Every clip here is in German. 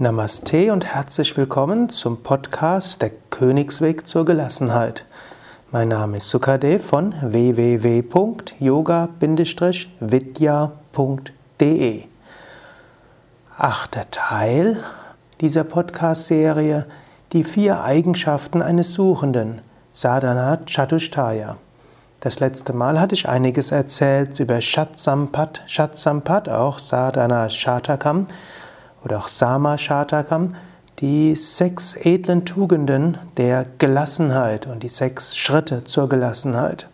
Namaste und herzlich willkommen zum Podcast Der Königsweg zur Gelassenheit. Mein Name ist Sukadev von www.yoga-vidya.de. Achter Teil dieser Podcast-Serie Die vier Eigenschaften eines Suchenden, Sadhana Chatushtaya. Das letzte Mal hatte ich einiges erzählt über Shatsampat, Shatsampat, auch Sadhana Shatakam oder auch Sama Shatakam, die sechs edlen Tugenden der Gelassenheit und die sechs Schritte zur Gelassenheit.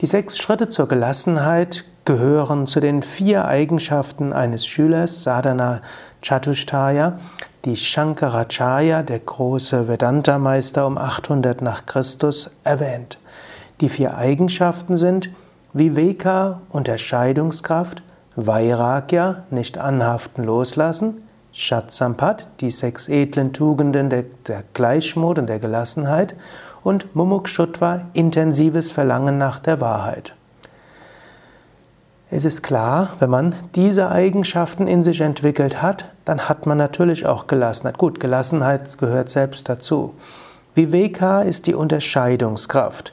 Die sechs Schritte zur Gelassenheit gehören zu den vier Eigenschaften eines Schülers, Sadhana Chatushtaya, die Shankaracharya, der große Vedanta-Meister um 800 nach Christus, erwähnt. Die vier Eigenschaften sind Viveka, Unterscheidungskraft, Vairagya, nicht anhaften, loslassen, Shatsampat, die sechs edlen Tugenden der, der Gleichmut und der Gelassenheit und Mumukshutva, intensives Verlangen nach der Wahrheit. Es ist klar, wenn man diese Eigenschaften in sich entwickelt hat, dann hat man natürlich auch Gelassenheit. Gut, Gelassenheit gehört selbst dazu. Viveka ist die Unterscheidungskraft.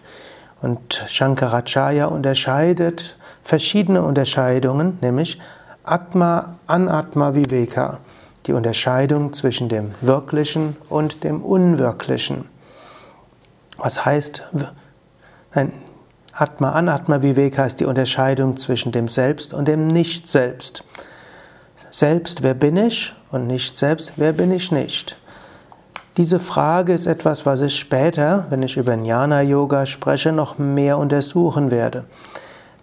Und Shankaracharya unterscheidet verschiedene Unterscheidungen, nämlich Atma, Anatma, Viveka die Unterscheidung zwischen dem Wirklichen und dem Unwirklichen. Was heißt, nein, Atma, Anatma, Viveka ist die Unterscheidung zwischen dem Selbst und dem Nicht-Selbst. Selbst, wer bin ich? Und nicht selbst, wer bin ich nicht? Diese Frage ist etwas, was ich später, wenn ich über Jnana Yoga spreche, noch mehr untersuchen werde.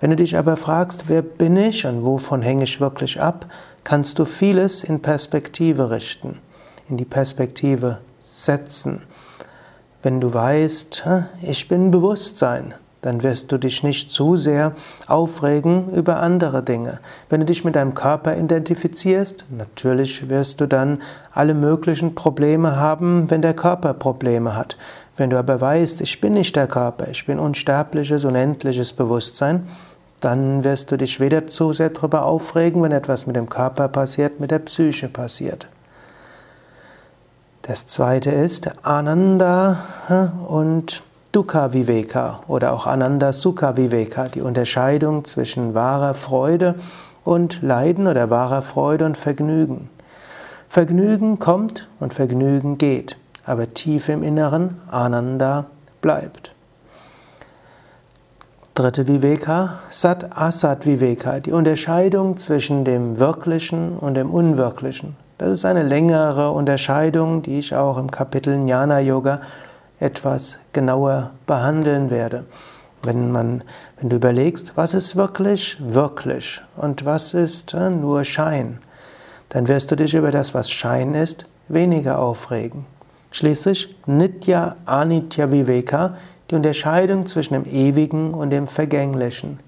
Wenn du dich aber fragst, wer bin ich und wovon hänge ich wirklich ab, kannst du vieles in Perspektive richten, in die Perspektive setzen. Wenn du weißt, ich bin Bewusstsein, dann wirst du dich nicht zu sehr aufregen über andere Dinge. Wenn du dich mit deinem Körper identifizierst, natürlich wirst du dann alle möglichen Probleme haben, wenn der Körper Probleme hat. Wenn du aber weißt, ich bin nicht der Körper, ich bin unsterbliches, unendliches Bewusstsein, dann wirst du dich weder zu sehr darüber aufregen, wenn etwas mit dem Körper passiert, mit der Psyche passiert. Das zweite ist Ananda und Dukkha Viveka oder auch Ananda Sukha Viveka, die Unterscheidung zwischen wahrer Freude und Leiden oder wahrer Freude und Vergnügen. Vergnügen kommt und Vergnügen geht, aber tief im Inneren Ananda bleibt. Dritte Viveka, Sat Asat Viveka, die Unterscheidung zwischen dem Wirklichen und dem Unwirklichen. Das ist eine längere Unterscheidung, die ich auch im Kapitel Jnana Yoga etwas genauer behandeln werde. Wenn, man, wenn du überlegst, was ist wirklich wirklich und was ist äh, nur Schein, dann wirst du dich über das, was Schein ist, weniger aufregen. Schließlich Nitya Anitya Viveka, die Unterscheidung zwischen dem Ewigen und dem Vergänglichen.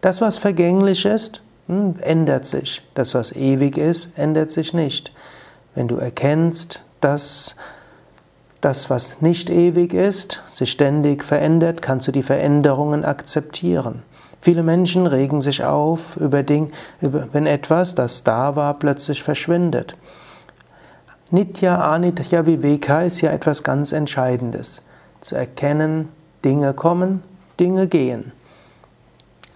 Das, was vergänglich ist, hm, ändert sich. Das, was ewig ist, ändert sich nicht. Wenn du erkennst, dass das, was nicht ewig ist, sich ständig verändert, kannst du die Veränderungen akzeptieren. Viele Menschen regen sich auf über Dinge, wenn etwas, das da war, plötzlich verschwindet. Nitya Anitya Viveka ist ja etwas ganz Entscheidendes. Zu erkennen, Dinge kommen, Dinge gehen.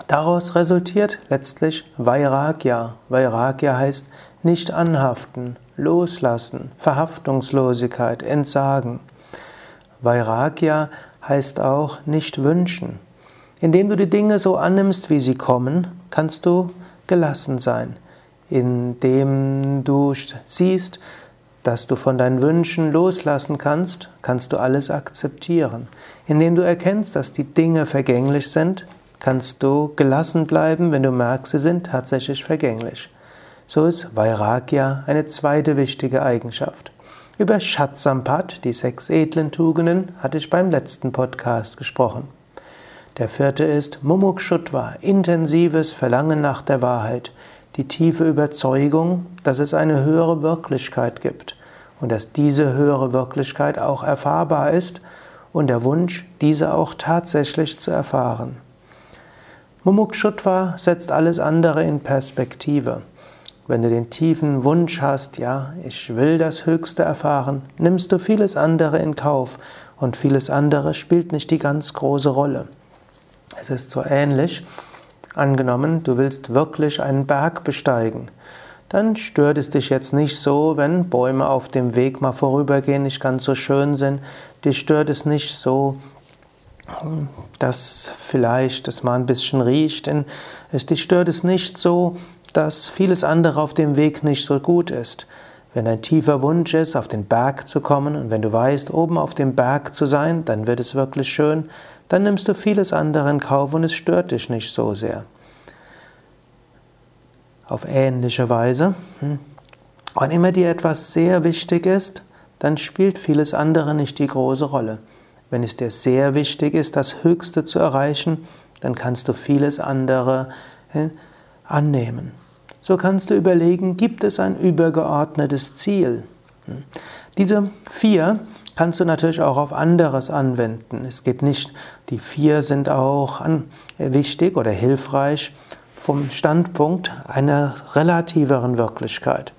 Daraus resultiert letztlich Vairagya. Vairagya heißt nicht anhaften, loslassen, Verhaftungslosigkeit, Entsagen. Vairagya heißt auch nicht wünschen. Indem du die Dinge so annimmst, wie sie kommen, kannst du gelassen sein. Indem du siehst, dass du von deinen Wünschen loslassen kannst, kannst du alles akzeptieren. Indem du erkennst, dass die Dinge vergänglich sind, kannst du gelassen bleiben, wenn du merkst, sie sind tatsächlich vergänglich. So ist Vairagya eine zweite wichtige Eigenschaft. Über Shatsampat, die sechs edlen Tugenden, hatte ich beim letzten Podcast gesprochen. Der vierte ist Mumukshutva, intensives Verlangen nach der Wahrheit die tiefe Überzeugung, dass es eine höhere Wirklichkeit gibt und dass diese höhere Wirklichkeit auch erfahrbar ist und der Wunsch, diese auch tatsächlich zu erfahren. Mumukshutva setzt alles andere in Perspektive. Wenn du den tiefen Wunsch hast, ja, ich will das Höchste erfahren, nimmst du vieles andere in Kauf und vieles andere spielt nicht die ganz große Rolle. Es ist so ähnlich, angenommen, du willst wirklich einen Berg besteigen, dann stört es dich jetzt nicht so, wenn Bäume auf dem Weg mal vorübergehen, nicht ganz so schön sind. Dich stört es nicht so, dass vielleicht es mal ein bisschen riecht. Dich stört es nicht so, dass vieles andere auf dem Weg nicht so gut ist. Wenn ein tiefer Wunsch ist, auf den Berg zu kommen und wenn du weißt, oben auf dem Berg zu sein, dann wird es wirklich schön, dann nimmst du vieles andere in Kauf und es stört dich nicht so sehr. Auf ähnliche Weise, hm, wann immer dir etwas sehr wichtig ist, dann spielt vieles andere nicht die große Rolle. Wenn es dir sehr wichtig ist, das Höchste zu erreichen, dann kannst du vieles andere annehmen. So kannst du überlegen, gibt es ein übergeordnetes Ziel? Hm. Diese vier kannst du natürlich auch auf anderes anwenden. Es geht nicht, die vier sind auch wichtig oder hilfreich vom Standpunkt einer relativeren Wirklichkeit.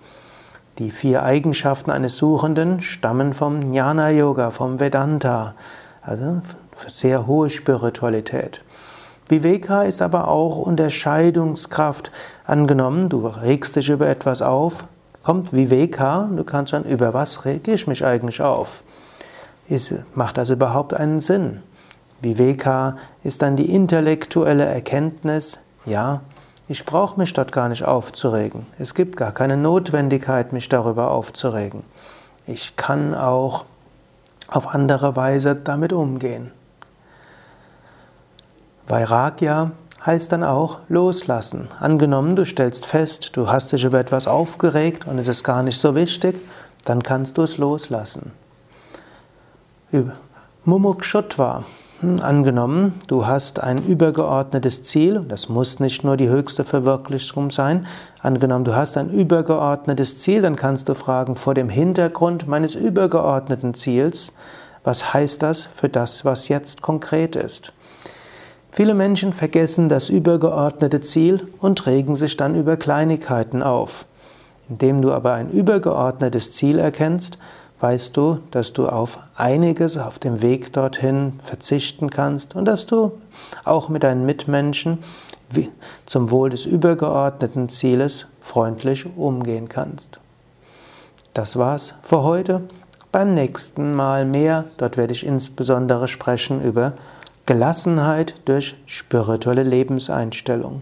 Die vier Eigenschaften eines Suchenden stammen vom Jnana Yoga, vom Vedanta, also sehr hohe Spiritualität. Viveka ist aber auch Unterscheidungskraft. Angenommen, du regst dich über etwas auf, kommt Viveka, du kannst dann, über was rege ich mich eigentlich auf? Ist, macht das überhaupt einen Sinn? Viveka ist dann die intellektuelle Erkenntnis, ja, ich brauche mich dort gar nicht aufzuregen. Es gibt gar keine Notwendigkeit, mich darüber aufzuregen. Ich kann auch auf andere Weise damit umgehen. Vairagya heißt dann auch loslassen. Angenommen, du stellst fest, du hast dich über etwas aufgeregt und es ist gar nicht so wichtig, dann kannst du es loslassen. Mumukshutva. Hm, angenommen, du hast ein übergeordnetes Ziel, das muss nicht nur die höchste Verwirklichung sein. Angenommen, du hast ein übergeordnetes Ziel, dann kannst du fragen, vor dem Hintergrund meines übergeordneten Ziels, was heißt das für das, was jetzt konkret ist? Viele Menschen vergessen das übergeordnete Ziel und regen sich dann über Kleinigkeiten auf. Indem du aber ein übergeordnetes Ziel erkennst, weißt du, dass du auf einiges auf dem Weg dorthin verzichten kannst und dass du auch mit deinen Mitmenschen zum Wohl des übergeordneten Zieles freundlich umgehen kannst. Das war's für heute. Beim nächsten Mal mehr. Dort werde ich insbesondere sprechen über Gelassenheit durch spirituelle Lebenseinstellung.